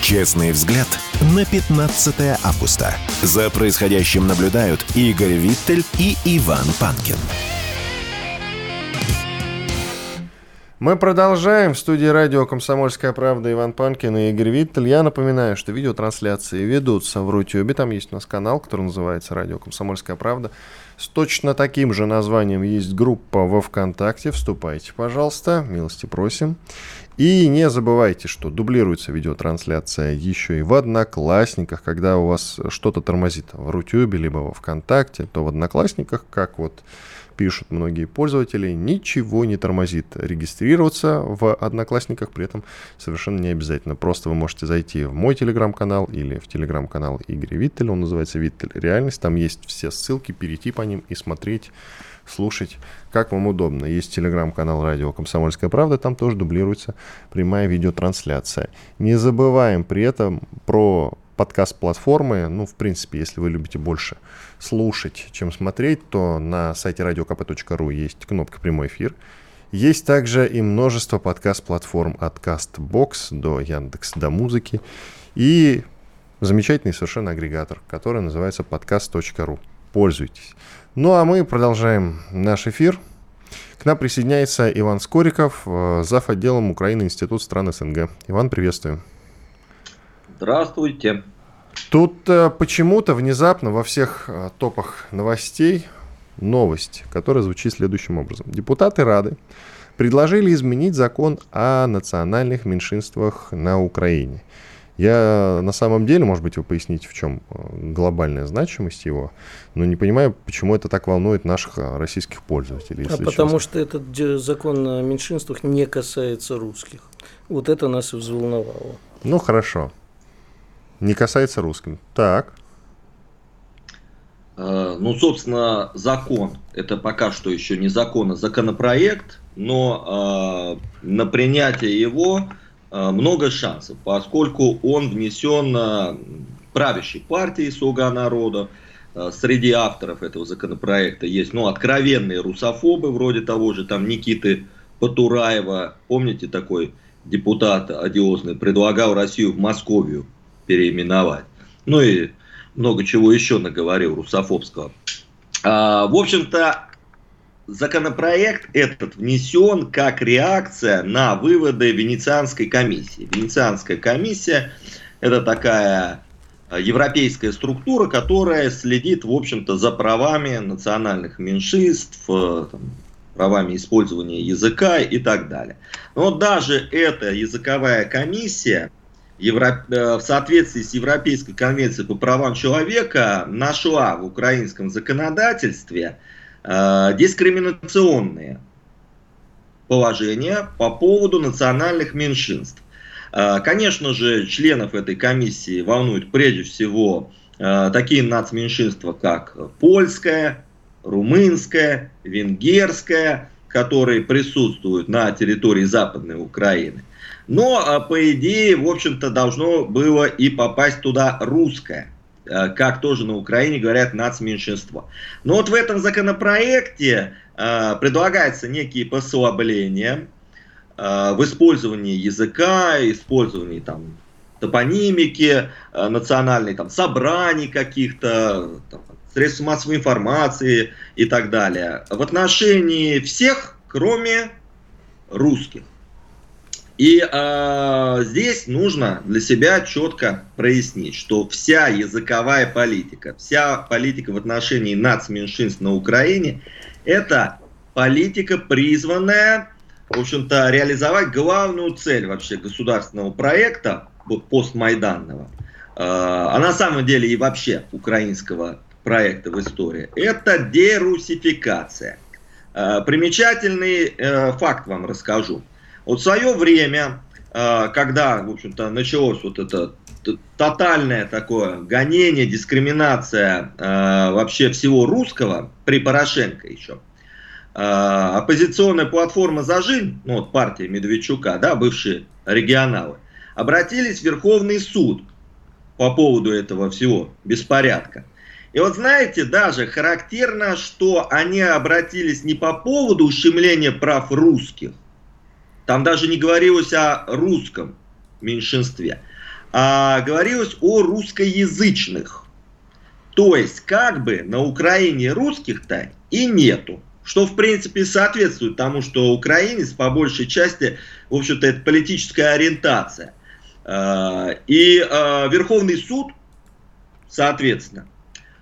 Честный взгляд на 15 августа. За происходящим наблюдают Игорь Виттель и Иван Панкин. Мы продолжаем. В студии радио «Комсомольская правда» Иван Панкин и Игорь Виттель. Я напоминаю, что видеотрансляции ведутся в Рутюбе. Там есть у нас канал, который называется «Радио Комсомольская правда». С точно таким же названием есть группа во ВКонтакте. Вступайте, пожалуйста. Милости просим. И не забывайте, что дублируется видеотрансляция еще и в Одноклассниках. Когда у вас что-то тормозит в Рутюбе, либо во ВКонтакте, то в Одноклассниках, как вот пишут многие пользователи, ничего не тормозит регистрироваться в Одноклассниках, при этом совершенно не обязательно. Просто вы можете зайти в мой телеграм-канал или в телеграм-канал Игоря Виттеля, он называется Виттель Реальность, там есть все ссылки, перейти по ним и смотреть слушать, как вам удобно. Есть телеграм-канал радио «Комсомольская правда», там тоже дублируется прямая видеотрансляция. Не забываем при этом про подкаст-платформы. Ну, в принципе, если вы любите больше слушать, чем смотреть, то на сайте radiokp.ru есть кнопка «Прямой эфир». Есть также и множество подкаст-платформ от CastBox до Яндекс до музыки. И замечательный совершенно агрегатор, который называется подкаст.ру. Пользуйтесь. Ну а мы продолжаем наш эфир. К нам присоединяется Иван Скориков, э, зав. отделом Украины Институт стран СНГ. Иван, приветствую. Здравствуйте. Тут э, почему-то внезапно во всех э, топах новостей новость, которая звучит следующим образом. Депутаты Рады предложили изменить закон о национальных меньшинствах на Украине. Я на самом деле, может быть, вы поясните, в чем э, глобальная значимость его, но не понимаю, почему это так волнует наших э, российских пользователей. А потому что этот закон о меньшинствах не касается русских. Вот это нас и взволновало. Ну, хорошо. Не касается русских. Так. Э, ну, собственно, закон – это пока что еще не закон, а законопроект, но э, на принятие его много шансов, поскольку он внесен э, правящей партией «Слуга народа». Э, среди авторов этого законопроекта есть ну, откровенные русофобы, вроде того же там Никиты Потураева. Помните такой депутат одиозный, предлагал Россию в Московию переименовать. Ну и много чего еще наговорил русофобского. А, в общем-то, законопроект этот внесен как реакция на выводы Венецианской комиссии. Венецианская комиссия – это такая э, европейская структура, которая следит, в общем-то, за правами национальных меньшинств, э, там, правами использования языка и так далее. Но даже эта языковая комиссия. Э, в соответствии с Европейской конвенцией по правам человека нашла в украинском законодательстве – дискриминационные положения по поводу национальных меньшинств. Э, конечно же, членов этой комиссии волнуют прежде всего э, такие нацменьшинства, как польское, румынское, венгерское, которые присутствуют на территории Западной Украины. Но, по идее, в общем-то, должно было и попасть туда русское. Э, как тоже на Украине говорят нацменьшинство. Но вот в этом законопроекте э, предлагаются некие послабления э, в использовании языка, использовании там топонимики, национальной там собраний каких-то, средств массовой информации и так далее. В отношении всех, кроме русских. И э, здесь нужно для себя четко прояснить, что вся языковая политика, вся политика в отношении нацменьшинств на Украине, это политика, призванная, в общем-то, реализовать главную цель вообще государственного проекта постмайданного, э, а на самом деле и вообще украинского проекта в истории, это дерусификация. Э, примечательный э, факт вам расскажу. Вот в свое время когда, в общем-то, началось вот это тотальное такое гонение, дискриминация вообще всего русского при Порошенко еще. Оппозиционная платформа «За жизнь», ну вот партия Медведчука, да, бывшие регионалы, обратились в Верховный суд по поводу этого всего беспорядка. И вот знаете, даже характерно, что они обратились не по поводу ущемления прав русских, там даже не говорилось о русском меньшинстве, а говорилось о русскоязычных. То есть, как бы на Украине русских-то и нету. Что, в принципе, соответствует тому, что украинец, по большей части, в общем-то, это политическая ориентация. А, и а, Верховный суд, соответственно,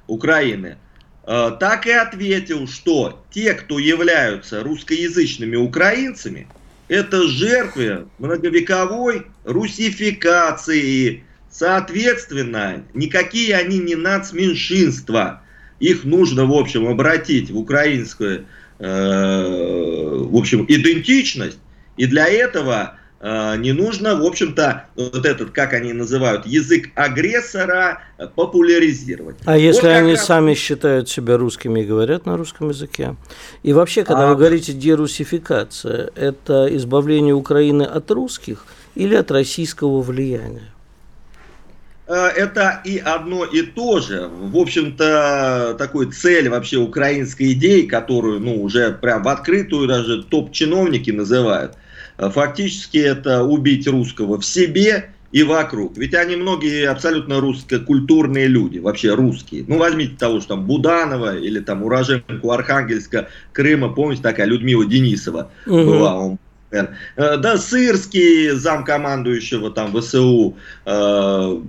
Украины, а, так и ответил, что те, кто являются русскоязычными украинцами, это жертвы многовековой русификации. Соответственно, никакие они не нацменьшинства. Их нужно, в общем, обратить в украинскую, э, в общем, идентичность. И для этого не нужно, в общем-то, вот этот, как они называют, язык агрессора популяризировать. А если вот они раз... сами считают себя русскими и говорят на русском языке? И вообще, когда а... вы говорите дерусификация, это избавление Украины от русских или от российского влияния? Э, это и одно и то же. В общем-то, такой цель вообще украинской идеи, которую, ну, уже прям в открытую даже топ-чиновники называют – фактически это убить русского в себе и вокруг. Ведь они многие абсолютно русско-культурные люди, вообще русские. Ну, возьмите того, что там Буданова или там уроженку Архангельска, Крыма, помните, такая Людмила Денисова угу. была, он э, да, Сырский, замкомандующего там ВСУ, э,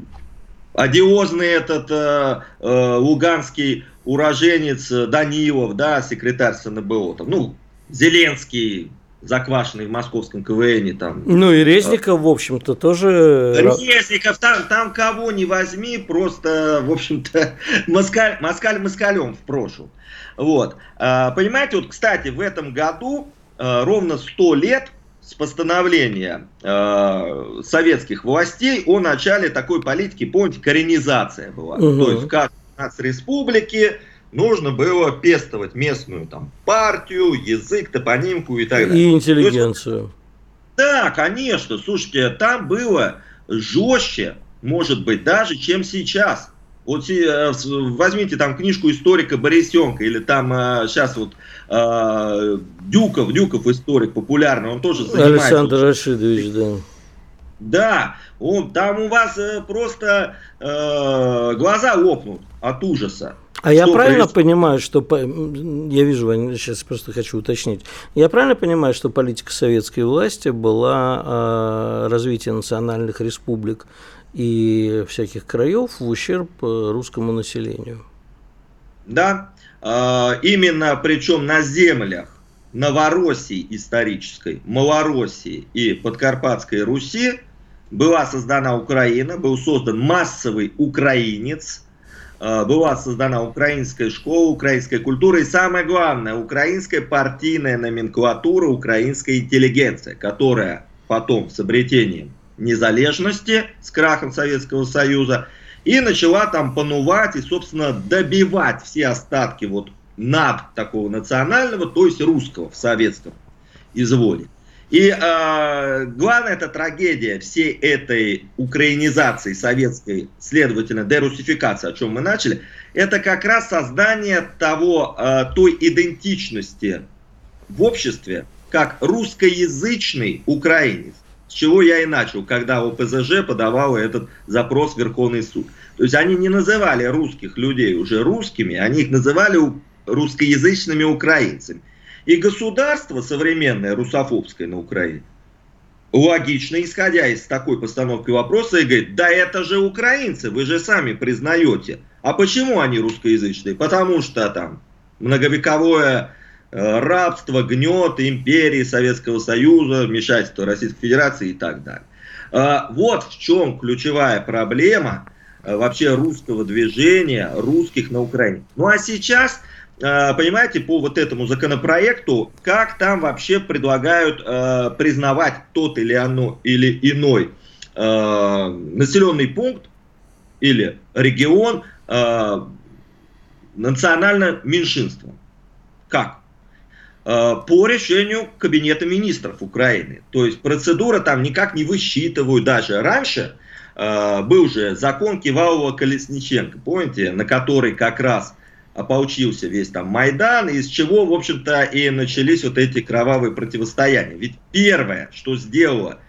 одиозный этот э, э, луганский уроженец Данилов, да, секретарь СНБО, там, ну, Зеленский, заквашенный в московском КВН. Там. Ну и Резников, в общем-то, тоже... Резников, там, там кого не возьми, просто, в общем-то, москаль, москаль москалем в прошлом. Вот. А, понимаете, вот, кстати, в этом году а, ровно 100 лет с постановления э, советских властей о начале такой политики, помните, коренизация была. Угу. То есть в каждой республике нужно было пестовать местную там партию, язык, топонимку и так далее. И интеллигенцию. Есть, да, конечно, слушайте, там было жестче, может быть, даже, чем сейчас. Вот э, возьмите там книжку историка Борисенко или там сейчас э, вот э, Дюков, Дюков историк популярный, он тоже занимается. Александр Рашидович, да. Да, он, там у вас просто э, глаза лопнут от ужаса. А я правильно происходит? понимаю, что я вижу, сейчас просто хочу уточнить. Я правильно понимаю, что политика советской власти была э, развитие национальных республик и всяких краев в ущерб э, русскому населению? Да, э, именно причем на землях Новороссии исторической, Малороссии и Подкарпатской Руси была создана Украина, был создан массовый украинец – была создана украинская школа, украинская культура и самое главное, украинская партийная номенклатура, украинская интеллигенция, которая потом с обретением незалежности, с крахом Советского Союза, и начала там панувать и, собственно, добивать все остатки вот над такого национального, то есть русского в советском изволе. И э, главная эта трагедия всей этой украинизации советской, следовательно, дерусификации, о чем мы начали, это как раз создание того, э, той идентичности в обществе, как русскоязычный украинец. С чего я и начал, когда ОПЗЖ подавал этот запрос в Верховный суд. То есть они не называли русских людей уже русскими, они их называли русскоязычными украинцами. И государство современное, русофобское на Украине, логично, исходя из такой постановки вопроса, и говорит, да это же украинцы, вы же сами признаете. А почему они русскоязычные? Потому что там многовековое э, рабство, гнет империи Советского Союза, вмешательство Российской Федерации и так далее. Э, вот в чем ключевая проблема э, вообще русского движения, русских на Украине. Ну а сейчас понимаете, по вот этому законопроекту, как там вообще предлагают признавать тот или, оно, или иной населенный пункт или регион национальным меньшинством. Как? Э, по решению Кабинета министров Украины. То есть процедура там никак не высчитывают даже. Раньше э, был же закон Кивалова-Колесниченко, помните, на который как раз ополчился весь там Майдан, из чего, в общем-то, и начались вот эти кровавые противостояния. Ведь первое, что сделала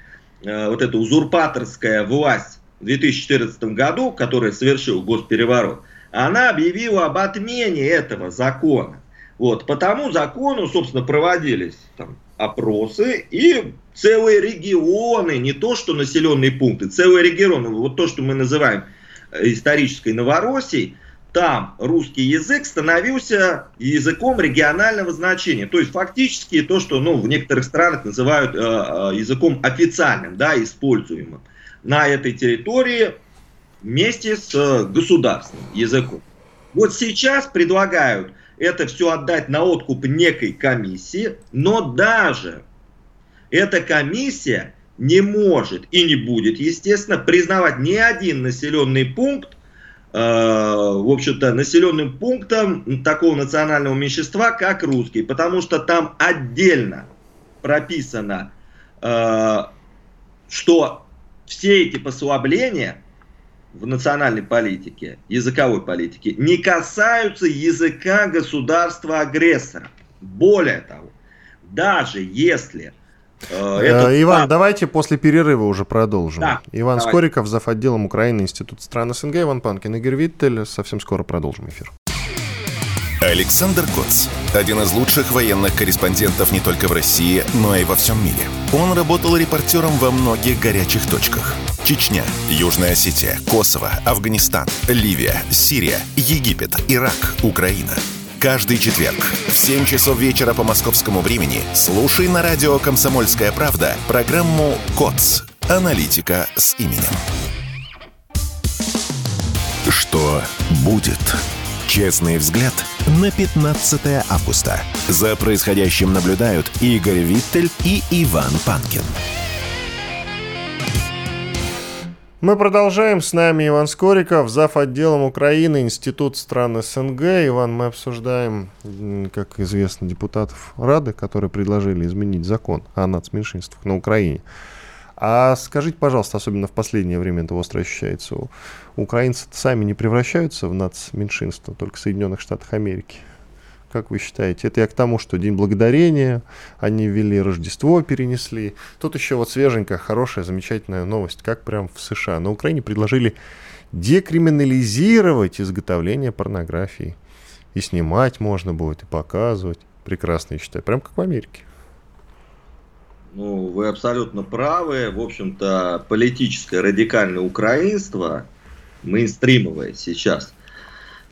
э, вот эта узурпаторская власть в 2014 году, которая совершил госпереворот, она объявила об отмене этого закона. Вот, по тому закону, собственно, проводились там, опросы, и целые регионы, не то что населенные пункты, целые регионы, вот то, что мы называем э, исторической Новороссией, там русский язык становился языком регионального значения. То есть фактически то, что ну, в некоторых странах называют э, э языком официальным, да, используемым на этой территории вместе с э, государственным языком. Вот сейчас предлагают это все отдать на откуп некой комиссии, но даже эта комиссия не может и не будет, естественно, признавать ни один населенный пункт, в общем-то, населенным пунктом такого национального меньшинства, как русский, потому что там отдельно прописано, э, что все эти послабления в национальной политике, языковой политике, не касаются языка государства-агрессора. Более того, даже если э, этот... Э, Иван, давайте после перерыва уже продолжим. Да, Иван давайте. Скориков, зав. отделом Украины, Институт стран СНГ, Иван Панкин, Игорь Виттель. Совсем скоро продолжим эфир. Александр Коц. Один из лучших военных корреспондентов не только в России, но и во всем мире. Он работал репортером во многих горячих точках. Чечня, Южная Осетия, Косово, Афганистан, Ливия, Сирия, Египет, Ирак, Украина. Каждый четверг в 7 часов вечера по московскому времени слушай на радио «Комсомольская правда» программу «КОЦ. Аналитика с именем». Что будет? Честный взгляд на 15 августа. За происходящим наблюдают Игорь Виттель и Иван Панкин. Мы продолжаем. С нами Иван Скориков, зав. отделом Украины, Институт стран СНГ. Иван, мы обсуждаем, как известно, депутатов Рады, которые предложили изменить закон о нацменьшинствах на Украине. А скажите, пожалуйста, особенно в последнее время это остро ощущается, украинцы сами не превращаются в нацменьшинство, только в Соединенных Штатах Америки? Как вы считаете? Это я к тому, что День Благодарения, они ввели Рождество, перенесли. Тут еще вот свеженькая, хорошая, замечательная новость, как прям в США. На Украине предложили декриминализировать изготовление порнографии. И снимать можно будет, и показывать. Прекрасно, я считаю. Прям как в Америке. Ну, вы абсолютно правы. В общем-то, политическое радикальное украинство, мейнстримовое сейчас,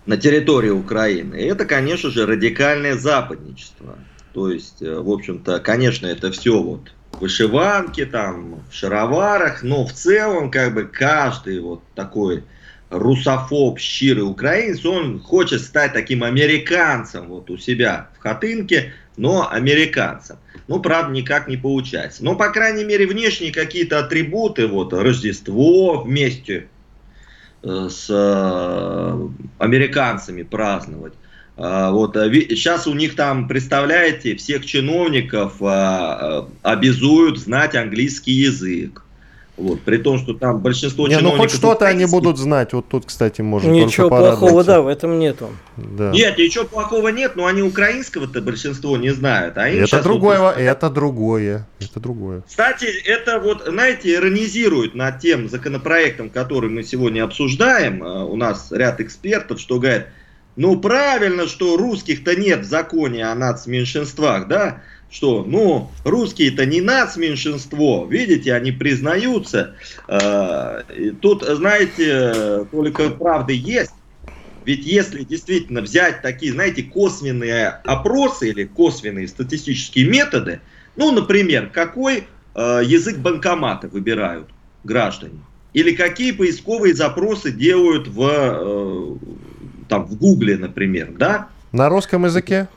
на территории Украины, это, конечно же, радикальное западничество. То есть, э, в общем-то, конечно, это все вот вышиванки, там, в шароварах, но в целом, как бы, каждый вот такой русофоб, щирый украинец, он хочет стать таким американцем вот у себя в хатынке, но американцем. Ну, правда, никак не получается. Но, по крайней мере, внешние какие-то атрибуты, вот, Рождество вместе с э, американцами праздновать. Э, вот, сейчас у них там, представляете, всех чиновников обязуют знать английский язык. Вот, при том, что там большинство Не, чиновников... Ну, хоть что-то они будут знать. Вот тут, кстати, можно Ничего плохого, да, в этом нету. Да. Нет, ничего плохого нет, но они украинского-то большинство не знают. А это другое, вот... это другое, это другое. Кстати, это вот, знаете, иронизирует над тем законопроектом, который мы сегодня обсуждаем. А, у нас ряд экспертов, что говорят, ну правильно, что русских-то нет в законе о нацменьшинствах, да? Что, ну, русские-то не нацменьшинство, видите, они признаются. Э, тут, знаете, только правды есть. Ведь если действительно взять такие, знаете, косвенные опросы или косвенные статистические методы, ну, например, какой э, язык банкомата выбирают граждане, или какие поисковые запросы делают в, э, там, в Гугле, например, да, На русском языке?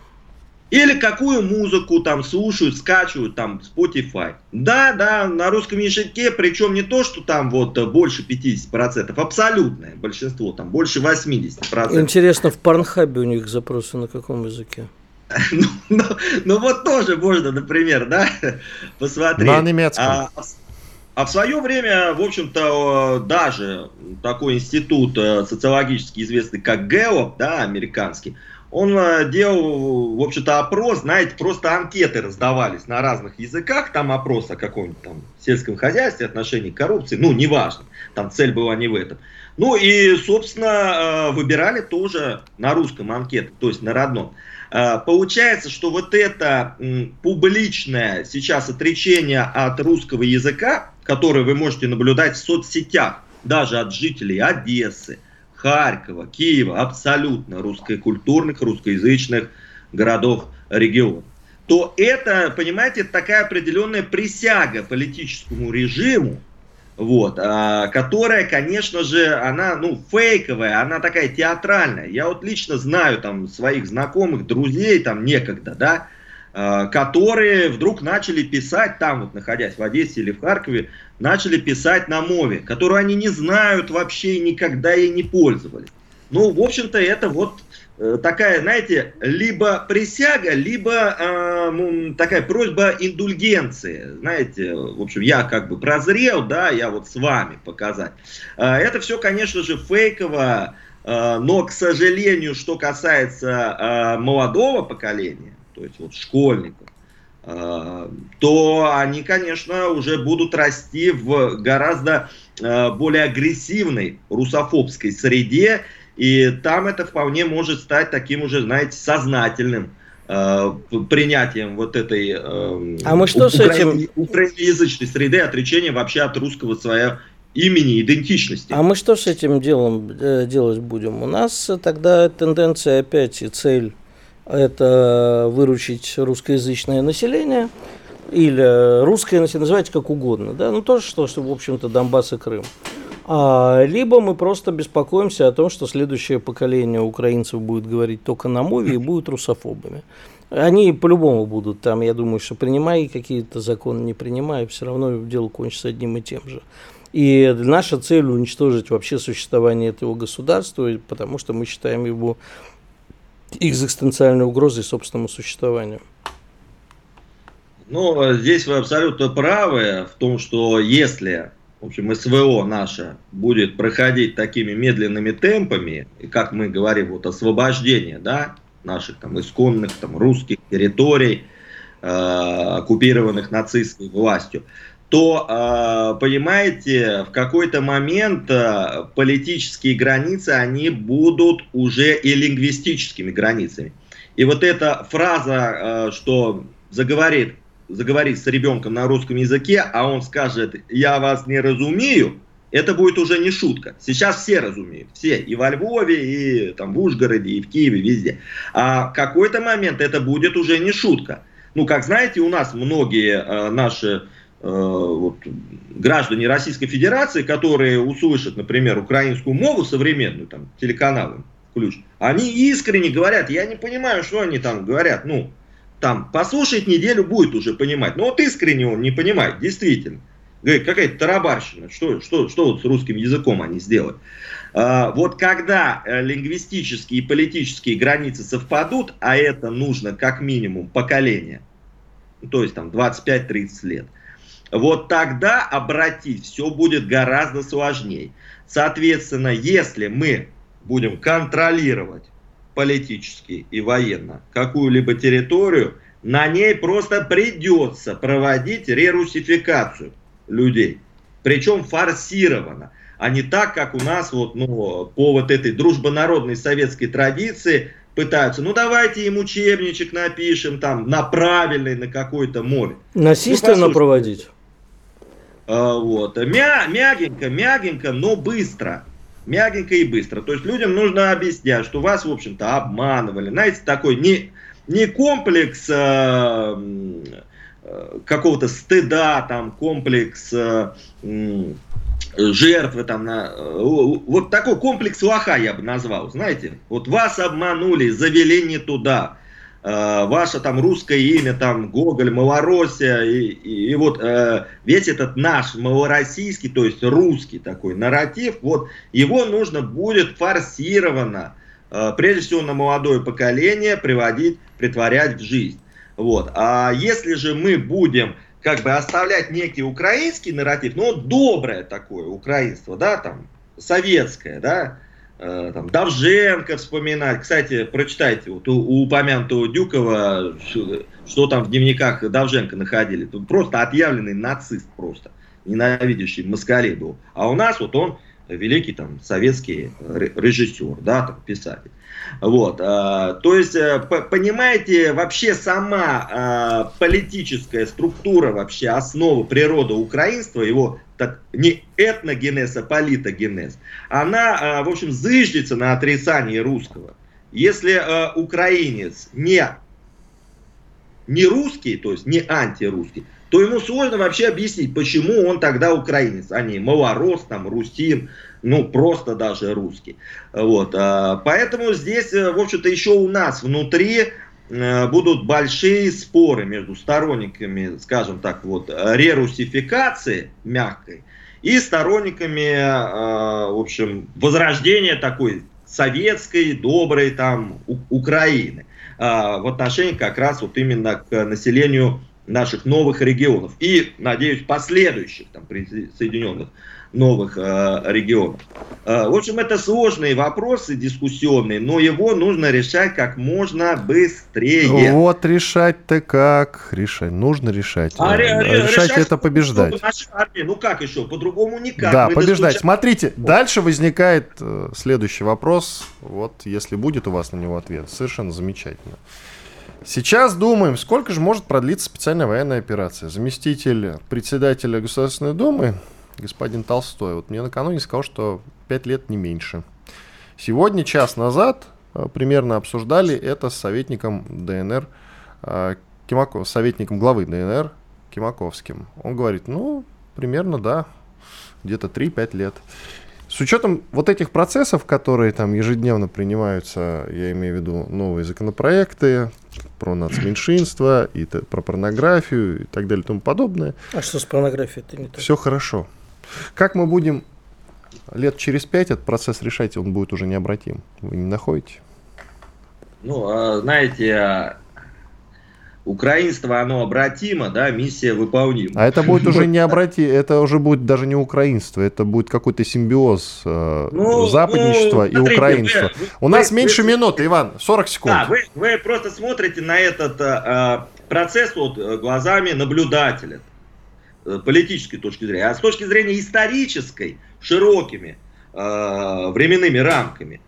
Или какую музыку там слушают, скачивают там Spotify. Да, да, на русском языке, причем не то, что там вот больше 50%, абсолютное большинство, там больше 80%. Интересно, в Порнхабе у них запросы на каком языке? Ну, ну, ну вот тоже можно, например, да, посмотреть. На немецком. А, а в свое время, в общем-то, даже такой институт э, социологически известный, как ГЭО, да, американский, он э, делал, в общем-то, опрос, знаете, просто анкеты раздавались на разных языках, там опрос о каком-нибудь там сельском хозяйстве, отношении к коррупции, ну, неважно, там цель была не в этом. Ну и, собственно, э, выбирали тоже на русском анкеты, то есть на родном. Э, получается, что вот это публичное сейчас отречение от русского языка, которое вы можете наблюдать в соцсетях, даже от жителей Одессы, Харькова, Киева, абсолютно русскокультурных, русскоязычных городов региона, то это, понимаете, такая определенная присяга политическому режиму, вот, а, которая, конечно же, она, ну, фейковая, она такая театральная. Я вот лично знаю там своих знакомых, друзей, там некогда, да, которые вдруг начали писать там, вот находясь в Одессе или в Харькове, начали писать на мове, которую они не знают вообще и никогда ей не пользовались. Ну, в общем-то, это вот э, такая, знаете, либо присяга, либо э, такая просьба индульгенции. Знаете, в общем, я как бы прозрел, да, я вот с вами показать. Э, это все, конечно же, фейково, э, но, к сожалению, что касается э, молодого поколения, то есть вот школьников, э, то они, конечно, уже будут расти в гораздо э, более агрессивной русофобской среде, и там это вполне может стать таким уже, знаете, сознательным э, принятием вот этой а мы что украин, с этим... украиноязычной среды, отречения вообще от русского своего имени, идентичности. А мы что с этим делом делать будем? У нас тогда тенденция опять и цель это выручить русскоязычное население или русское население, называйте как угодно, да, ну то, что, что в общем-то, Донбасс и Крым. А, либо мы просто беспокоимся о том, что следующее поколение украинцев будет говорить только на мове и будут русофобами. Они по-любому будут там, я думаю, что принимая какие-то законы, не принимая, все равно дело кончится одним и тем же. И наша цель уничтожить вообще существование этого государства, потому что мы считаем его экзистенциальной угрозой собственному существованию. Ну, здесь вы абсолютно правы в том, что если в общем, СВО наше будет проходить такими медленными темпами, и как мы говорим, вот освобождение, да, наших там исконных там русских территорий, э, оккупированных нацистской властью, то, э, понимаете, в какой-то момент э, политические границы, они будут уже и лингвистическими границами. И вот эта фраза, э, что заговорит, заговорит с ребенком на русском языке, а он скажет «я вас не разумею», это будет уже не шутка. Сейчас все разумеют, все, и во Львове, и там в Ужгороде, и в Киеве, везде. А в какой-то момент это будет уже не шутка. Ну, как знаете, у нас многие э, наши вот, граждане Российской Федерации, которые услышат, например, украинскую мову современную, там, телеканалы ключ, они искренне говорят, я не понимаю, что они там говорят, ну, там, послушать неделю будет уже понимать, но вот искренне он не понимает, действительно. Говорит, какая-то тарабарщина, что, что, что вот с русским языком они сделают. А, вот когда э, лингвистические и политические границы совпадут, а это нужно как минимум поколение, то есть там 25-30 лет – вот тогда обратить все будет гораздо сложнее. Соответственно, если мы будем контролировать политически и военно какую-либо территорию, на ней просто придется проводить рерусификацию людей. Причем форсированно, а не так, как у нас вот, ну, по вот этой дружбонародной советской традиции пытаются, ну давайте им учебничек напишем там на правильный, на какой-то море. Насильственно ну, проводить? А, вот. Мя, мягенько, мягенько, но быстро. Мягенько и быстро. То есть людям нужно объяснять, что вас, в общем-то, обманывали. Знаете, такой не, не комплекс э, э, какого-то стыда, там, комплекс э, жертвы там на вот такой комплекс лоха я бы назвал, знаете, вот вас обманули, завели не туда, э, ваше там русское имя там Гоголь, Малороссия и, и, и вот э, весь этот наш малороссийский, то есть русский такой нарратив, вот его нужно будет форсированно, э, прежде всего на молодое поколение приводить, притворять в жизнь, вот. А если же мы будем как бы оставлять некий украинский нарратив, но ну, доброе такое украинство, да, там, советское, да, там, Давженко вспоминать. Кстати, прочитайте, вот у, у упомянутого Дюкова, что, что там в дневниках Давженко находили. Тут просто отъявленный нацист просто, ненавидящий был. А у нас вот он великий там советский режиссер, да, там, писатель. Вот, э, то есть, э, понимаете, вообще сама э, политическая структура, вообще основа природы украинства, его так, не этногенез, а политогенез, она, в общем, зыждется на отрицании русского. Если украинец не, не русский, то есть не антирусский, то ему сложно вообще объяснить, почему он тогда украинец, а не малорос, там, русин, ну, просто даже русский. Вот, а, поэтому здесь, э, в общем-то, еще у нас внутри э, будут большие споры между сторонниками, скажем так, вот, рерусификации мягкой и сторонниками, э, в общем, возрождения такой советской, доброй там Украины в отношении как раз вот именно к населению наших новых регионов и, надеюсь, последующих там присоединенных новых э, регионов. Э, в общем, это сложные вопросы дискуссионные, но его нужно решать как можно быстрее. Вот решать-то как? Решать. Нужно решать. А, э, решать, решать это побеждать. Армии, ну как еще? По-другому никак. Да, Мы побеждать. Достуча... Смотрите, дальше возникает э, следующий вопрос. Вот, если будет у вас на него ответ. Совершенно замечательно. Сейчас думаем, сколько же может продлиться специальная военная операция. Заместитель председателя Государственной Думы господин Толстой. Вот мне накануне сказал, что 5 лет не меньше. Сегодня, час назад, э, примерно обсуждали это с советником ДНР, э, Кимаков, советником главы ДНР Кимаковским. Он говорит, ну, примерно, да, где-то 3-5 лет. С учетом вот этих процессов, которые там ежедневно принимаются, я имею в виду новые законопроекты про нацменьшинство, и про порнографию и так далее и тому подобное. А что с порнографией? Это не так. Все хорошо. Как мы будем лет через пять этот процесс решать, он будет уже необратим. Вы не находите? Ну, а, знаете, а, украинство, оно обратимо, да, миссия выполнима. А это будет уже не обрати, это уже будет даже не украинство, это будет какой-то симбиоз э, ну, западничества ну, и украинства. Вы, У вы, нас вы, меньше вы, минуты, Иван, 40 секунд. Да, вы, вы просто смотрите на этот э, процесс вот глазами наблюдателя. Э, политической точки зрения, а с точки зрения исторической, широкими э, временными рамками,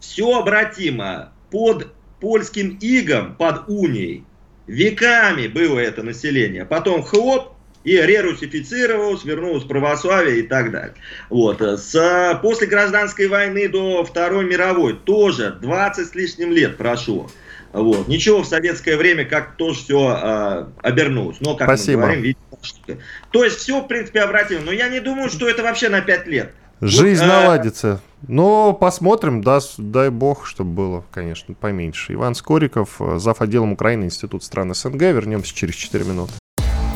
все обратимо под польским игом, под унией. Веками было это население. Потом хлоп, и рерусифицировалось, вернулось православие и так далее. Вот. С, после гражданской войны до Второй мировой тоже 20 с лишним лет прошло. Вот. Ничего в советское время как тоже все э, обернулось. Но, как Спасибо. мы говорим, видите, то есть все, в принципе, обратимо. Но я не думаю, что это вообще на 5 лет. Жизнь вот, наладится. Но посмотрим, даст, дай бог, чтобы было, конечно, поменьше. Иван Скориков, зав. отделом Украины, Институт стран СНГ. Вернемся через 4 минуты.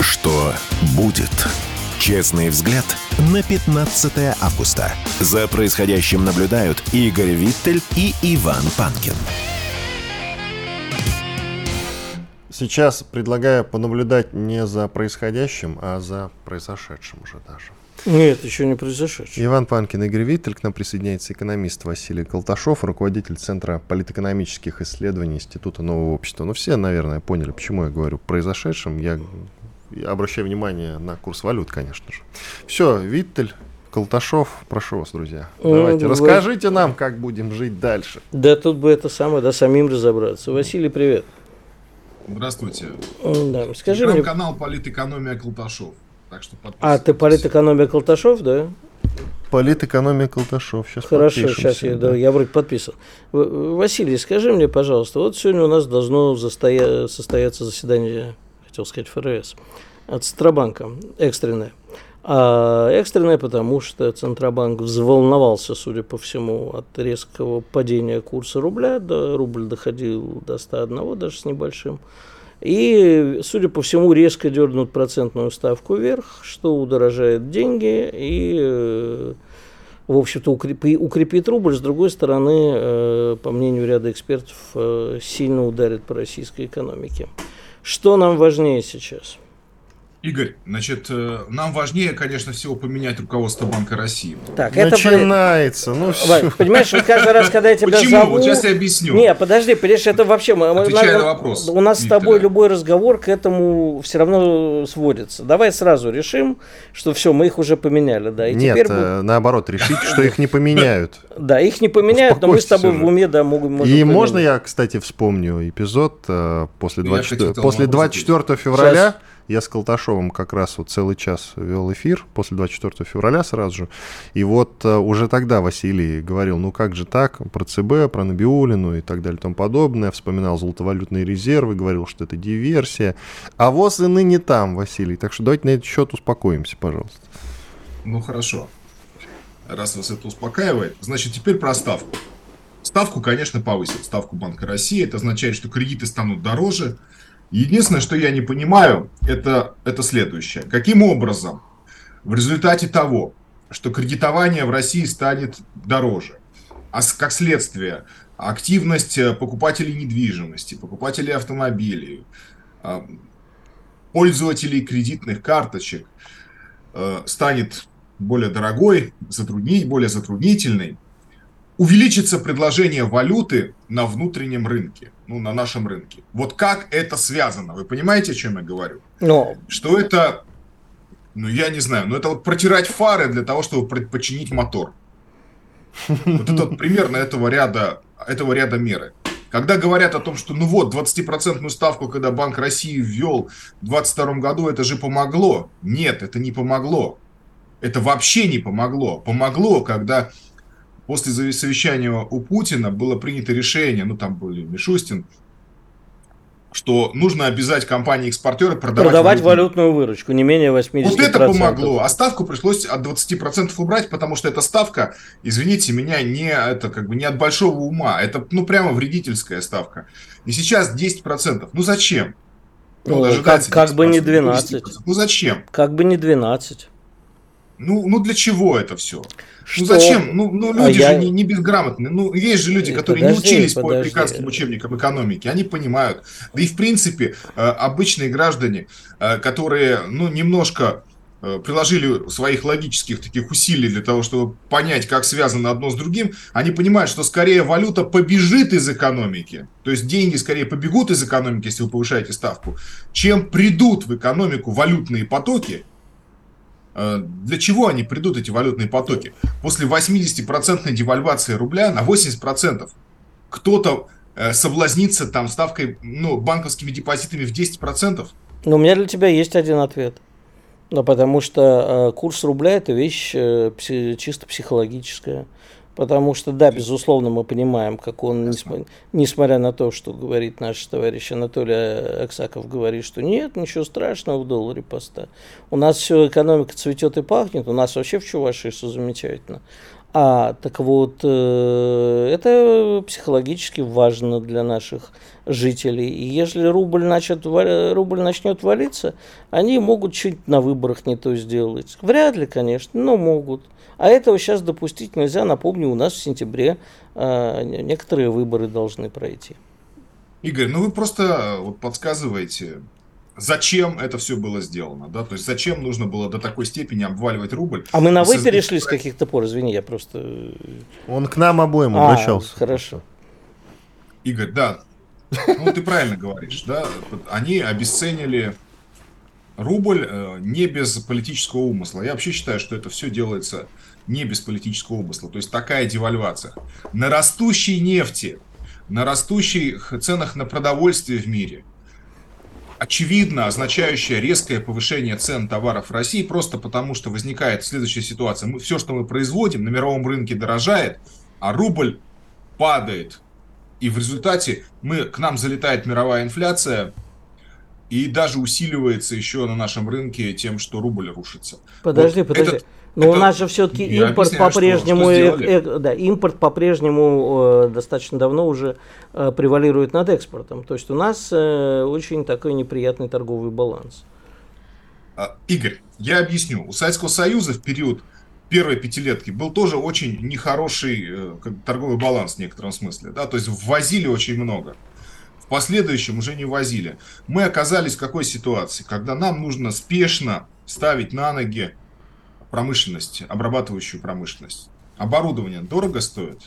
Что будет? Честный взгляд на 15 августа. За происходящим наблюдают Игорь Виттель и Иван Панкин. Сейчас предлагаю понаблюдать не за происходящим, а за произошедшим уже даже. Нет, еще не произошедшее. Иван Панкин, Игорь Виттель, к нам присоединяется экономист Василий Колташов, руководитель Центра политэкономических исследований Института нового общества. Ну, все, наверное, поняли, почему я говорю произошедшем. Я обращая внимание на курс валют, конечно же. Все, Виттель, Колташов, прошу вас, друзья. Давайте, расскажите нам, как будем жить дальше. Да тут бы это самое, да, самим разобраться. Василий, привет. Здравствуйте. Да, скажи мне... канал Политэкономия Колташов. Так что а, ты политэкономия Колташов, да? Политэкономия Колташов. Сейчас Хорошо, сейчас я, да. Да, я вроде подписан. Василий, скажи мне, пожалуйста, вот сегодня у нас должно застоя... состояться заседание, хотел сказать, ФРС, от Центробанка, экстренное. А экстренное, потому что Центробанк взволновался, судя по всему, от резкого падения курса рубля. Да, рубль доходил до 101 даже с небольшим. И, судя по всему, резко дернут процентную ставку вверх, что удорожает деньги и, э, в общем-то, укрепит, укрепит рубль. С другой стороны, э, по мнению ряда экспертов, э, сильно ударит по российской экономике. Что нам важнее сейчас? Игорь, значит, э, нам важнее, конечно, всего поменять руководство Банка России. Так, Начинается, это... ну все. Понимаешь, каждый раз, когда я тебя Почему? зову... Вот сейчас я объясню. Не, подожди, понимаешь, это вообще... Отвечаю на вопрос. У нас Виктора. с тобой любой разговор к этому все равно сводится. Давай сразу решим, что все, мы их уже поменяли, да. И Нет, теперь... Э, наоборот, решить, что их не поменяют. Да, их не поменяют, но мы с тобой в уме, да, могут И можно я, кстати, вспомню эпизод э, после 24 февраля я с Колташовым как раз вот целый час вел эфир после 24 февраля сразу же. И вот uh, уже тогда Василий говорил, ну как же так, про ЦБ, про Набиулину и так далее и тому подобное. Вспоминал золотовалютные резервы, говорил, что это диверсия. А ВОЗ и ныне там, Василий. Так что давайте на этот счет успокоимся, пожалуйста. Ну хорошо. Раз вас это успокаивает, значит теперь про ставку. Ставку, конечно, повысят. Ставку Банка России. Это означает, что кредиты станут дороже, Единственное, что я не понимаю, это, это следующее. Каким образом в результате того, что кредитование в России станет дороже, а как следствие активность э, покупателей недвижимости, покупателей автомобилей, э, пользователей кредитных карточек э, станет более дорогой, затруднить, более затруднительной, увеличится предложение валюты на внутреннем рынке, ну, на нашем рынке. Вот как это связано? Вы понимаете, о чем я говорю? Но... Что это, ну, я не знаю, но это вот протирать фары для того, чтобы починить мотор. Вот это вот примерно этого ряда, этого ряда меры. Когда говорят о том, что ну вот, 20% ставку, когда Банк России ввел в 2022 году, это же помогло. Нет, это не помогло. Это вообще не помогло. Помогло, когда после совещания у Путина было принято решение, ну там был Мишустин, что нужно обязать компании-экспортеры продавать, продавать валютную... валютную выручку, не менее 80%. Вот это помогло, а ставку пришлось от 20% убрать, потому что эта ставка, извините меня, не, это как бы не от большого ума, это ну прямо вредительская ставка. И сейчас 10%. Ну зачем? Ну, ну как, как бы не 12. Ну зачем? Как бы не 12. Ну, ну для чего это все? Ну, что? Ну зачем? Ну, ну люди а же я... не, не безграмотные. Ну, есть же люди, которые подожди, не учились подожди. по американским учебникам экономики. Они понимают. Да и в принципе, э, обычные граждане, э, которые, ну, немножко э, приложили своих логических таких усилий для того, чтобы понять, как связано одно с другим, они понимают, что скорее валюта побежит из экономики, то есть деньги скорее побегут из экономики, если вы повышаете ставку, чем придут в экономику валютные потоки, Э, для чего они придут, эти валютные потоки? После 80% девальвации рубля на 80% кто-то э, соблазнится там ставкой, ну, банковскими депозитами в 10%? Ну, у меня для тебя есть один ответ. Ну, потому что э, курс рубля – это вещь э, пси- чисто психологическая. Потому что, да, безусловно, мы понимаем, как он, несмотря на то, что говорит наш товарищ Анатолий Аксаков, говорит, что нет, ничего страшного в долларе поста. У нас все, экономика цветет и пахнет, у нас вообще в Чувашии все замечательно. А, так вот, э, это психологически важно для наших жителей. И если рубль, начнет, рубль начнет валиться, они могут чуть на выборах не то сделать. Вряд ли, конечно, но могут. А этого сейчас допустить нельзя. Напомню, у нас в сентябре э, некоторые выборы должны пройти. Игорь, ну вы просто вот подсказываете, зачем это все было сделано, да, то есть зачем нужно было до такой степени обваливать рубль. А мы на вы перешли с каких-то пор, извини, я просто... Э, Он к нам обоим а, обращался. Хорошо. Игорь, да, ну ты правильно говоришь, да, они обесценили рубль э, не без политического умысла. Я вообще считаю, что это все делается не без политического умысла. То есть такая девальвация. На растущей нефти, на растущих ценах на продовольствие в мире, очевидно означающее резкое повышение цен товаров в России, просто потому что возникает следующая ситуация. Мы, все, что мы производим, на мировом рынке дорожает, а рубль падает. И в результате мы, к нам залетает мировая инфляция, и даже усиливается еще на нашем рынке тем, что рубль рушится. Подожди, вот подожди. Этот, но это... у нас же все-таки импорт по-прежнему, э, э, да, импорт по-прежнему э, достаточно давно уже э, превалирует над экспортом. То есть у нас э, очень такой неприятный торговый баланс. А, Игорь, я объясню. У Советского Союза в период первой пятилетки был тоже очень нехороший э, торговый баланс в некотором смысле. Да? То есть ввозили очень много в последующем уже не возили. Мы оказались в какой ситуации, когда нам нужно спешно ставить на ноги промышленность, обрабатывающую промышленность. Оборудование дорого стоит.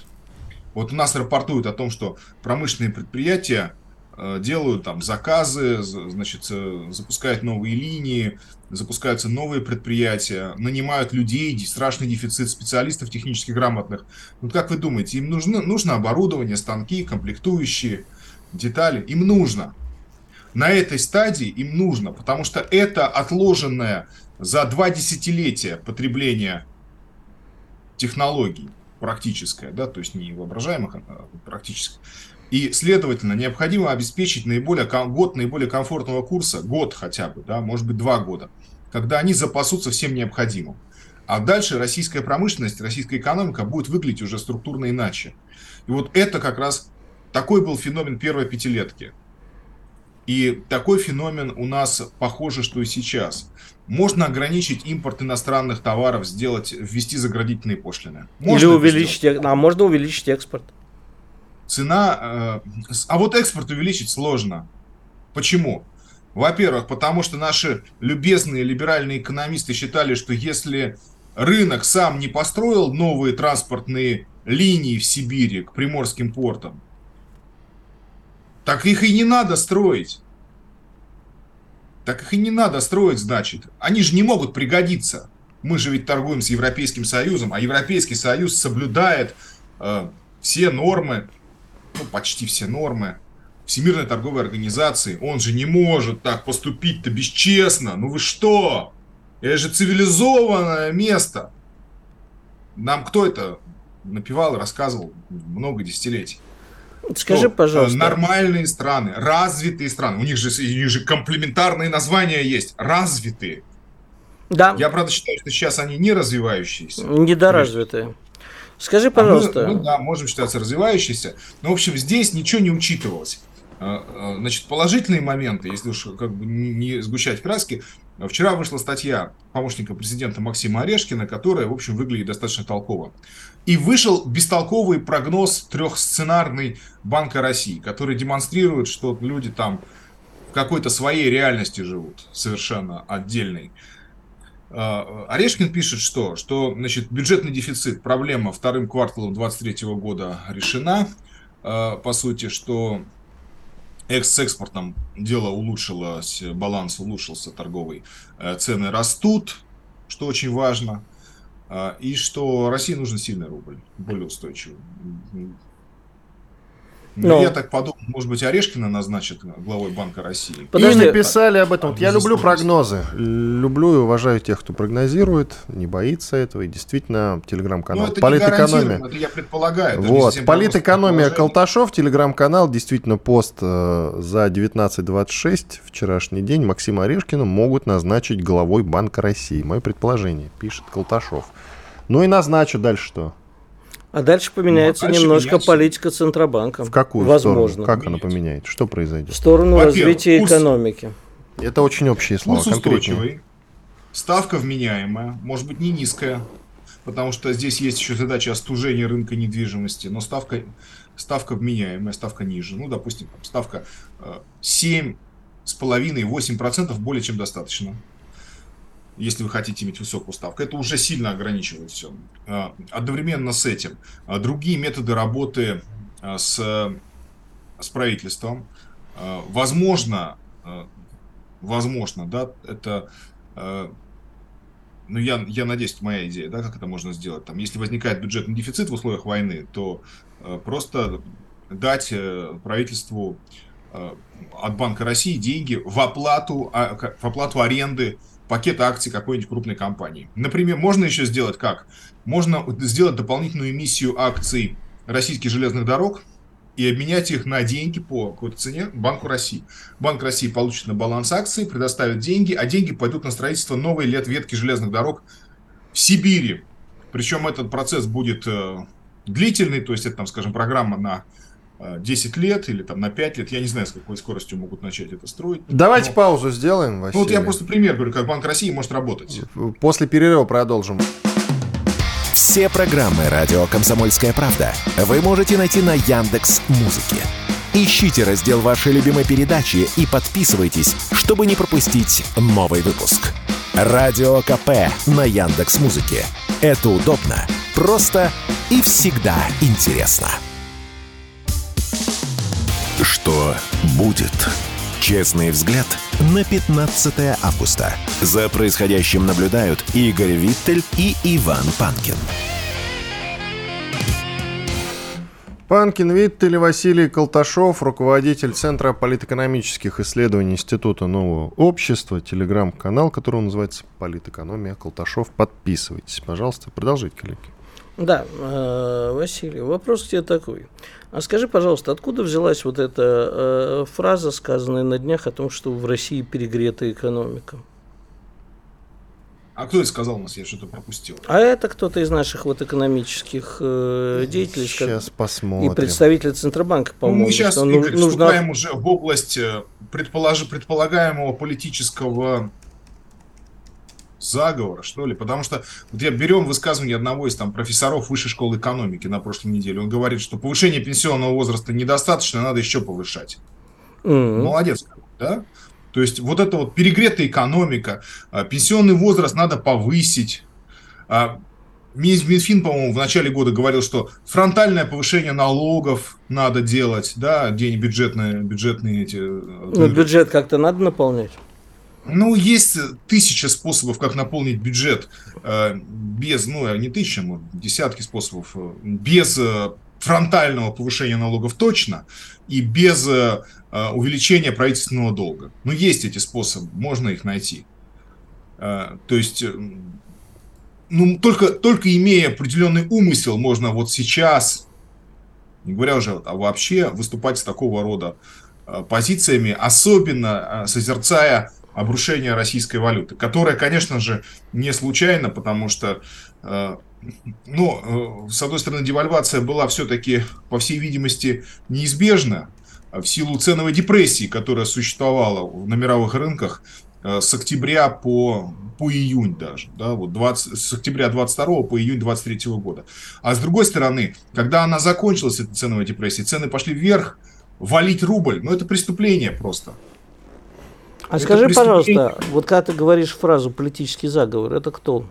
Вот у нас рапортуют о том, что промышленные предприятия э, делают там заказы, значит, э, запускают новые линии, запускаются новые предприятия, нанимают людей, страшный дефицит специалистов технически грамотных. Вот как вы думаете, им нужно, нужно оборудование, станки, комплектующие – детали, им нужно. На этой стадии им нужно, потому что это отложенное за два десятилетия потребление технологий практическое, да, то есть не воображаемых, а практически. И, следовательно, необходимо обеспечить наиболее, год наиболее комфортного курса, год хотя бы, да, может быть, два года, когда они запасутся всем необходимым. А дальше российская промышленность, российская экономика будет выглядеть уже структурно иначе. И вот это как раз такой был феномен первой пятилетки. И такой феномен у нас похоже, что и сейчас. Можно ограничить импорт иностранных товаров, сделать, ввести заградительные пошлины. Можно Или увеличить, а можно увеличить экспорт. Цена, э, а вот экспорт увеличить сложно. Почему? Во-первых, потому что наши любезные либеральные экономисты считали, что если рынок сам не построил новые транспортные линии в Сибири к приморским портам, так их и не надо строить. Так их и не надо строить, значит. Они же не могут пригодиться. Мы же ведь торгуем с Европейским Союзом, а Европейский Союз соблюдает э, все нормы, ну, почти все нормы Всемирной торговой организации. Он же не может так поступить-то бесчестно. Ну вы что? Это же цивилизованное место. Нам кто это напевал, рассказывал много десятилетий? Скажи, пожалуйста. Нормальные страны, развитые страны. У них же, у них же комплементарные названия есть. Развитые. Да. Я, правда, считаю, что сейчас они не развивающиеся. Недоразвитые. Скажи, пожалуйста. А мы, мы, да, можем считаться развивающиеся. Но, в общем, здесь ничего не учитывалось. А, а, значит, положительные моменты, если уж как бы не сгущать краски, вчера вышла статья помощника президента Максима Орешкина, которая, в общем, выглядит достаточно толково. И вышел бестолковый прогноз трехсценарный Банка России, который демонстрирует, что люди там в какой-то своей реальности живут, совершенно отдельной. А, Орешкин пишет, что, что значит, бюджетный дефицит, проблема вторым кварталом 2023 года решена. По сути, что с экспортом дело улучшилось, баланс улучшился торговый, э, цены растут, что очень важно – а, и что России нужен сильный рубль, более устойчивый. Но... Ну, я так подумал, может быть, Орешкина назначат главой Банка России. Подожди, и написали об этом. Вот я люблю прогнозы. Люблю и уважаю тех, кто прогнозирует, не боится этого. И действительно, телеграм-канал ну, Политэкономия. Это я предполагаю. Вот. Политэкономия Колташов, телеграм-канал, действительно, пост э, за 19.26, вчерашний день, Максима Орешкина могут назначить главой Банка России. Мое предположение, пишет Колташов. Ну и назначу дальше что? А дальше поменяется ну, а дальше немножко меняется. политика Центробанка. В какую Возможно. сторону? Как она поменяется? Что произойдет? В сторону развития курс... экономики. Это очень общие слова. Курс устойчивый, ставка вменяемая, может быть не низкая, потому что здесь есть еще задача остужения рынка недвижимости, но ставка, ставка вменяемая, ставка ниже. Ну, допустим, ставка 7,5-8% э, более чем достаточно если вы хотите иметь высокую ставку. Это уже сильно ограничивает все. А, одновременно с этим а, другие методы работы а, с, с правительством. Возможно, возможно, да, это, ну, я, я надеюсь, это моя идея, да, как это можно сделать. Там, если возникает бюджетный дефицит в условиях войны, то э, просто дать э, правительству э, от Банка России деньги в оплату, а, в оплату аренды пакета акций какой-нибудь крупной компании. Например, можно еще сделать как? Можно сделать дополнительную эмиссию акций российских железных дорог и обменять их на деньги по какой-то цене Банку России. Банк России получит на баланс акции, предоставит деньги, а деньги пойдут на строительство новой лет ветки железных дорог в Сибири. Причем этот процесс будет э, длительный, то есть это, там, скажем, программа на 10 э, лет или там на 5 лет, я не знаю, с какой скоростью могут начать это строить. Давайте но... паузу сделаем, Василий. Ну вот я просто пример говорю, как Банк России может работать. После перерыва продолжим. Все программы «Радио Комсомольская правда» вы можете найти на Яндекс Музыке. Ищите раздел вашей любимой передачи и подписывайтесь, чтобы не пропустить новый выпуск. Радио КП на Яндекс Музыке. Это удобно, просто и всегда интересно. Что будет? Честный взгляд на 15 августа. За происходящим наблюдают Игорь Виттель и Иван Панкин. Панкин Виттель Василий Колташов, руководитель Центра политэкономических исследований Института нового общества, телеграм-канал, который называется «Политэкономия Колташов». Подписывайтесь, пожалуйста. Продолжите, коллеги. Да, э, Василий, вопрос к тебе такой. А скажи, пожалуйста, откуда взялась вот эта э, фраза, сказанная на днях о том, что в России перегрета экономика? А кто это сказал у нас? Я что-то пропустил. А это кто-то из наших вот экономических э, деятелей. Сейчас как... посмотрим. И представитель Центробанка, по-моему. Ну, мы сейчас, Игорь, нужно... вступаем уже в область э, предполож... предполагаемого политического заговора, что ли, потому что вот я берем высказывание одного из там профессоров высшей школы экономики на прошлой неделе, он говорит, что повышение пенсионного возраста недостаточно, надо еще повышать. Mm-hmm. Молодец, да? То есть вот это вот перегретая экономика, а, пенсионный возраст надо повысить. А, Минфин, по-моему, в начале года говорил, что фронтальное повышение налогов надо делать, да, где бюджетные, бюджетные эти... Э, ну, бюджет как-то надо наполнять. Ну, есть тысяча способов, как наполнить бюджет э, без, ну, не тысяча, но десятки способов, э, без э, фронтального повышения налогов точно и без э, э увеличения правительственного долга. Но есть эти способы, можно их найти. Э, то есть, э, ну, только, только имея определенный умысел, можно вот сейчас, не говоря уже, а вообще выступать с такого рода э, позициями, особенно э, созерцая обрушения российской валюты, которая, конечно же, не случайно, потому что, э, ну, э, с одной стороны, девальвация была все-таки, по всей видимости, неизбежна в силу ценовой депрессии, которая существовала на мировых рынках э, с октября по, по июнь даже, да, вот 20, с октября 22 по июнь 23 года. А с другой стороны, когда она закончилась, эта ценовая депрессия, цены пошли вверх, валить рубль, ну это преступление просто. А это скажи, пожалуйста, вот когда ты говоришь фразу политический заговор, это кто?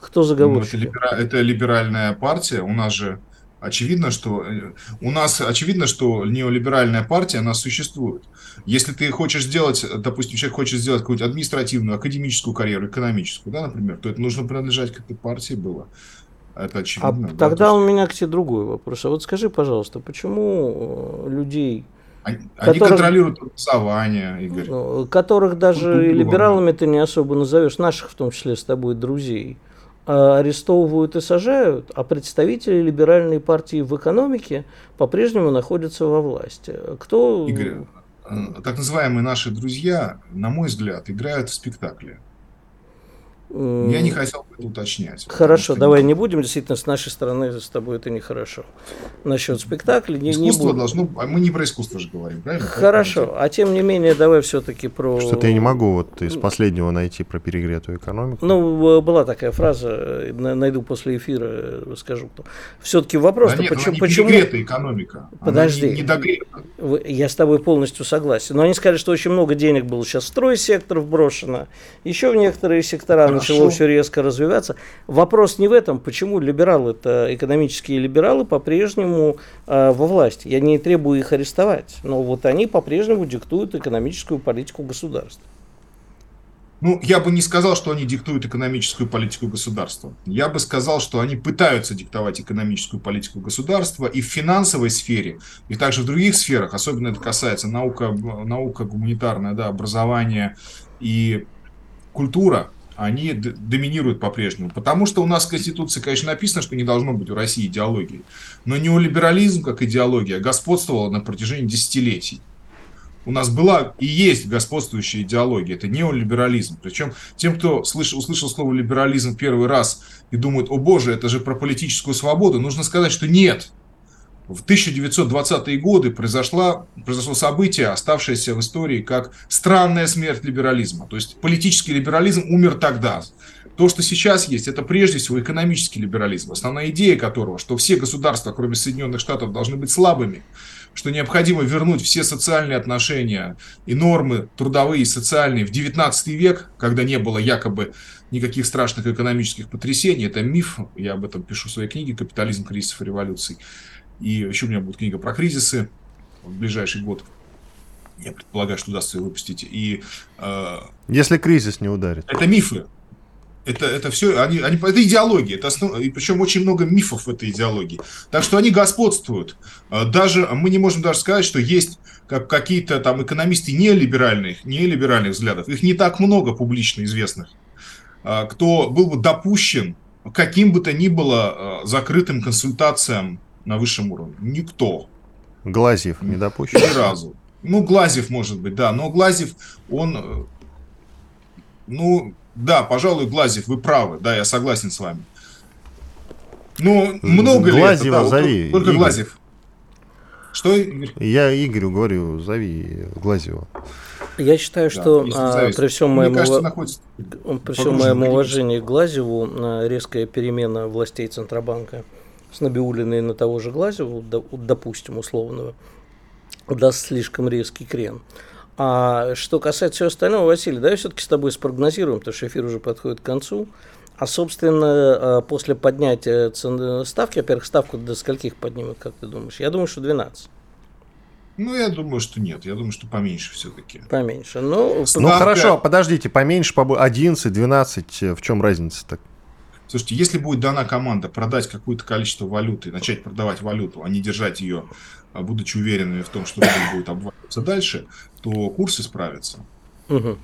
Кто заговорщик? Ну, это, либера... это либеральная партия. У нас же очевидно, что э, у нас очевидно, что неолиберальная партия, она существует. Если ты хочешь сделать, допустим, человек хочет сделать какую-то административную, академическую карьеру, экономическую, да, например, то это нужно принадлежать к этой партии было. Это очевидно. А да, тогда у меня к тебе другой вопрос. А вот скажи, пожалуйста, почему э, людей они, которых, контролируют образование, Игорь. Ну, которых даже либералами ты не особо назовешь, наших в том числе с тобой друзей, а арестовывают и сажают, а представители либеральной партии в экономике по-прежнему находятся во власти. Кто... Игорь, э, так называемые наши друзья, на мой взгляд, играют в спектакле. Я не хотел бы уточнять. Хорошо, давай не будем. Действительно, с нашей стороны с тобой это нехорошо. Насчет спектакля не, искусство не должно... А мы не про искусство же говорим, правильно? Хорошо, а тем не менее, давай все-таки про... Что-то я не могу вот из последнего найти про перегретую экономику. Ну, была такая фраза, найду после эфира, скажу. Все-таки вопрос... Да нет, почему, не почему... перегретая экономика. Подожди. Она не, не Я с тобой полностью согласен. Но они сказали, что очень много денег было сейчас в стройсектор вброшено, еще в некоторые сектора начало все резко развиваться. Вопрос не в этом, почему либералы, это экономические либералы, по-прежнему э, во власти. Я не требую их арестовать, но вот они по-прежнему диктуют экономическую политику государства. ну, я бы не сказал, что они диктуют экономическую политику государства. Я бы сказал, что они пытаются диктовать экономическую политику государства и в финансовой сфере, и также в других сферах, особенно это касается наука, наука гуманитарная, да, образование и культура, они доминируют по-прежнему. Потому что у нас в Конституции, конечно, написано, что не должно быть у России идеологии. Но неолиберализм как идеология господствовал на протяжении десятилетий у нас была и есть господствующая идеология, это неолиберализм. Причем тем, кто слышал, услышал слово либерализм первый раз и думает, о боже, это же про политическую свободу, нужно сказать, что нет. В 1920-е годы произошло, произошло событие, оставшееся в истории как странная смерть либерализма. То есть политический либерализм умер тогда. То, что сейчас есть, это прежде всего экономический либерализм, основная идея которого, что все государства, кроме Соединенных Штатов, должны быть слабыми, что необходимо вернуть все социальные отношения и нормы трудовые и социальные в 19 век, когда не было якобы никаких страшных экономических потрясений. Это миф, я об этом пишу в своей книге «Капитализм, кризисов и революций». И еще у меня будет книга про кризисы в ближайший год. Я предполагаю, что удастся ее выпустить. И, э, Если кризис не ударит. Это мифы. Это, это все, они, они, это идеология, это основ, и причем очень много мифов в этой идеологии. Так что они господствуют. А, даже мы не можем даже сказать, что есть как какие-то там экономисты нелиберальных, нелиберальных взглядов. Их не так много публично известных, а, кто был бы допущен каким бы то ни было а, закрытым консультациям на высшем уровне. Никто. Глазьев не допущен? Ни разу. Ну, Глазьев, может быть, да. Но Глазьев, он, э, ну, да, пожалуй, Глазев, вы правы, да, я согласен с вами. Ну, много Глазева ли это? Да, зови. Только Игорь. Глазев. Что, Я Игорю говорю, зови Глазева. Я считаю, что а, при всем моем, кажется, находится... при всем моем уважении к Глазеву а, резкая перемена властей Центробанка с Набиулиной на того же Глазеву, допустим, условного, даст слишком резкий крен. А что касается всего остального, Василий, давай все-таки с тобой спрогнозируем, потому что эфир уже подходит к концу. А, собственно, а, после поднятия цены ставки, во-первых, ставку до скольких поднимут, как ты думаешь? Я думаю, что 12. Ну, я думаю, что нет. Я думаю, что поменьше все-таки. Поменьше. Ну, Ставка... ну хорошо, подождите, поменьше, 11, 12, в чем разница-то? Слушайте, если будет дана команда продать какое-то количество валюты, начать продавать валюту, а не держать ее, а, будучи уверенными в том, что рубль будет обваливаться дальше, то курс исправится. Угу.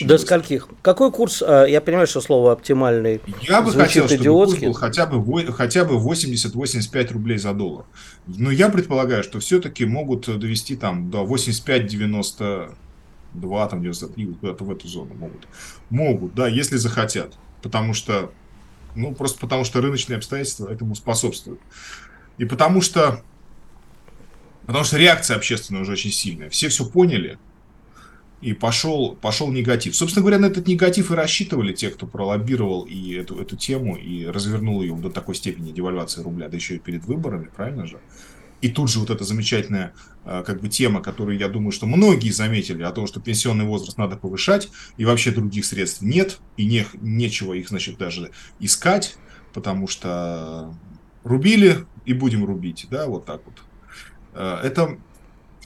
До быстро. скольких? Какой курс? А, я понимаю, что слово оптимальный. Я бы хотел, чтобы идиотски. курс был хотя бы, хотя бы 80-85 рублей за доллар. Но я предполагаю, что все-таки могут довести там до 85-92, там 93, куда-то в эту зону могут. Могут, да, если захотят. Потому что ну, просто потому что рыночные обстоятельства этому способствуют. И потому что, потому что реакция общественная уже очень сильная. Все все поняли, и пошел, пошел негатив. Собственно говоря, на этот негатив и рассчитывали те, кто пролоббировал и эту, эту тему, и развернул ее до такой степени девальвации рубля, да еще и перед выборами, правильно же? И тут же вот эта замечательная а, как бы тема, которую я думаю, что многие заметили, о том, что пенсионный возраст надо повышать, и вообще других средств нет, и не, нечего их, значит, даже искать, потому что рубили и будем рубить, да, вот так вот. А, это,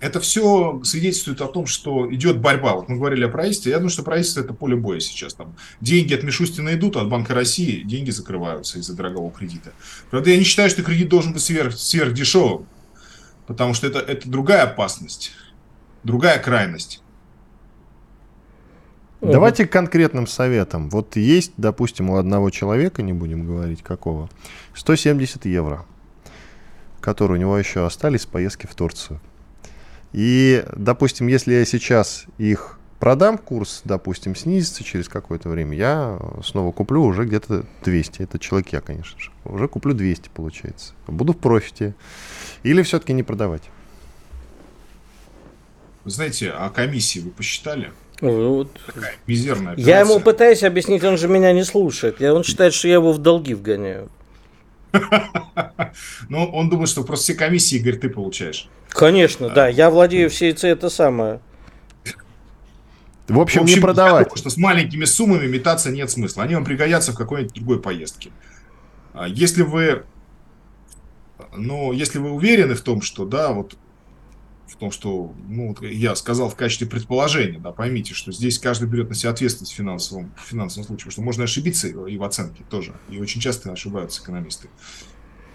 это все свидетельствует о том, что идет борьба. Вот мы говорили о правительстве, я думаю, что правительство это поле боя сейчас. Там деньги от Мишустина идут, от Банка России деньги закрываются из-за дорогого кредита. Правда, я не считаю, что кредит должен быть сверх, сверхдешевым потому что это, это другая опасность, другая крайность. Давайте к конкретным советам. Вот есть, допустим, у одного человека, не будем говорить какого, 170 евро, которые у него еще остались с поездки в Турцию. И, допустим, если я сейчас их продам, курс, допустим, снизится через какое-то время, я снова куплю уже где-то 200. Это человек я, конечно же. Уже куплю 200, получается. Буду в профите. Или все-таки не продавать? Вы знаете, а комиссии вы посчитали? Вот. Такая мизерная операция. Я ему пытаюсь объяснить, он же меня не слушает. Он считает, что я его в долги вгоняю. Ну, он думает, что просто все комиссии, Игорь, ты получаешь. Конечно, да. Я владею всей это самое. В общем, в общем не продавать. Думаю, что с маленькими суммами метаться нет смысла. Они вам пригодятся в какой-нибудь другой поездке. А если вы но если вы уверены в том, что, да, вот в том, что, ну, я сказал в качестве предположения, да, поймите, что здесь каждый берет на себя ответственность в финансовом, в финансовом случае, потому что можно ошибиться и в оценке тоже, и очень часто ошибаются экономисты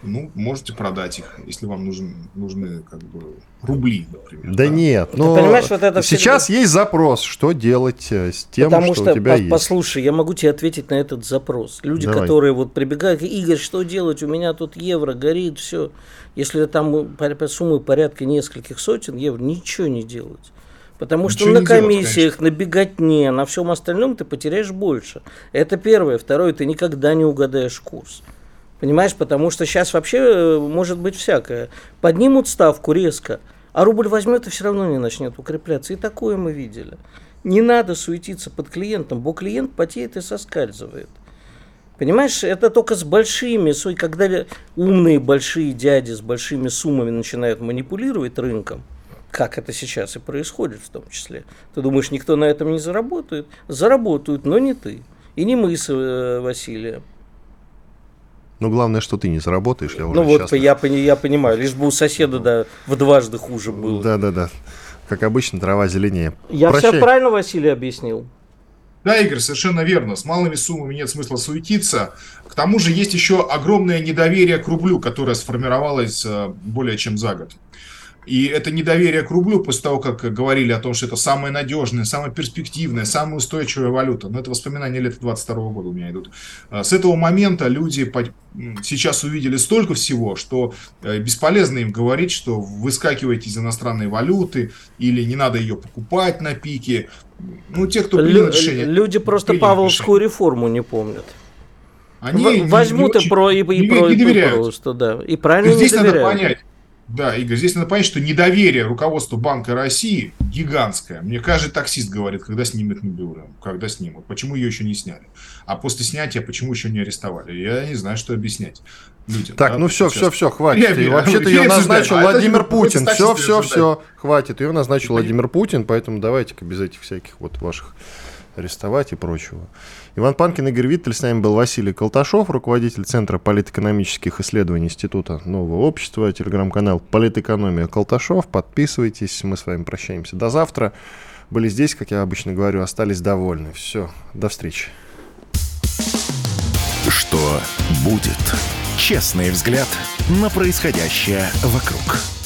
ну, можете продать их, если вам нужен, нужны как бы рубли, например. Да, да? нет, но понимаешь, вот это сейчас всегда... есть запрос, что делать э, с тем, Потому что, что у тебя по- есть. Послушай, я могу тебе ответить на этот запрос. Люди, Давай. которые вот прибегают, Игорь, что делать, у меня тут евро горит, все. Если там суммы порядка нескольких сотен евро, ничего не делать. Потому Ничего что на комиссиях, делать, на беготне, на всем остальном ты потеряешь больше. Это первое. Второе, ты никогда не угадаешь курс. Понимаешь, потому что сейчас вообще э, может быть всякое. Поднимут ставку резко, а рубль возьмет и все равно не начнет укрепляться. И такое мы видели. Не надо суетиться под клиентом, бо клиент потеет и соскальзывает. Понимаешь, это только с большими, когда умные большие дяди с большими суммами начинают манипулировать рынком, как это сейчас и происходит в том числе. Ты думаешь, никто на этом не заработает? Заработают, но не ты. И не мы с э, Василием. Ну, главное, что ты не заработаешь, я уже Ну, вот я, я понимаю, лишь бы у соседа да, в дважды хуже было. Да-да-да. Как обычно, трава зеленее. Я Прощай. все правильно, Василий, объяснил? Да, Игорь, совершенно верно. С малыми суммами нет смысла суетиться. К тому же есть еще огромное недоверие к рублю, которое сформировалось э, более чем за год. И это недоверие к рублю, после того, как говорили о том, что это самая надежная, самая перспективная, самая устойчивая валюта, но это воспоминания лета 22 года у меня идут. А, с этого момента люди сейчас увидели столько всего, что э, бесполезно им говорить, что выскакиваете из иностранной валюты или не надо ее покупать на пике. Ну, те, кто принял решение... Люди просто Павловскую решение. реформу не помнят. Они возьмут не, и про и, и, про, и, и просто, да. И правильно здесь не доверяют. надо понять, да, Игорь, здесь надо понять, что недоверие руководству Банка России гигантское. Мне каждый таксист говорит, когда снимет Набиулину, когда снимут. Почему ее еще не сняли? А после снятия почему еще не арестовали? Я не знаю, что объяснять людям. Так, да, ну все, все, все, хватит. Я, Вообще-то ее назначил а Владимир Путин. Все, все, все, хватит. Ее назначил Владимир Путин, поэтому давайте-ка без этих всяких вот ваших арестовать и прочего. Иван Панкин, Игорь Виттель, с нами был Василий Колташов, руководитель Центра политэкономических исследований Института Нового общества, телеграм-канал «Политэкономия Колташов». Подписывайтесь, мы с вами прощаемся до завтра. Были здесь, как я обычно говорю, остались довольны. Все, до встречи. Что будет? Честный взгляд на происходящее вокруг.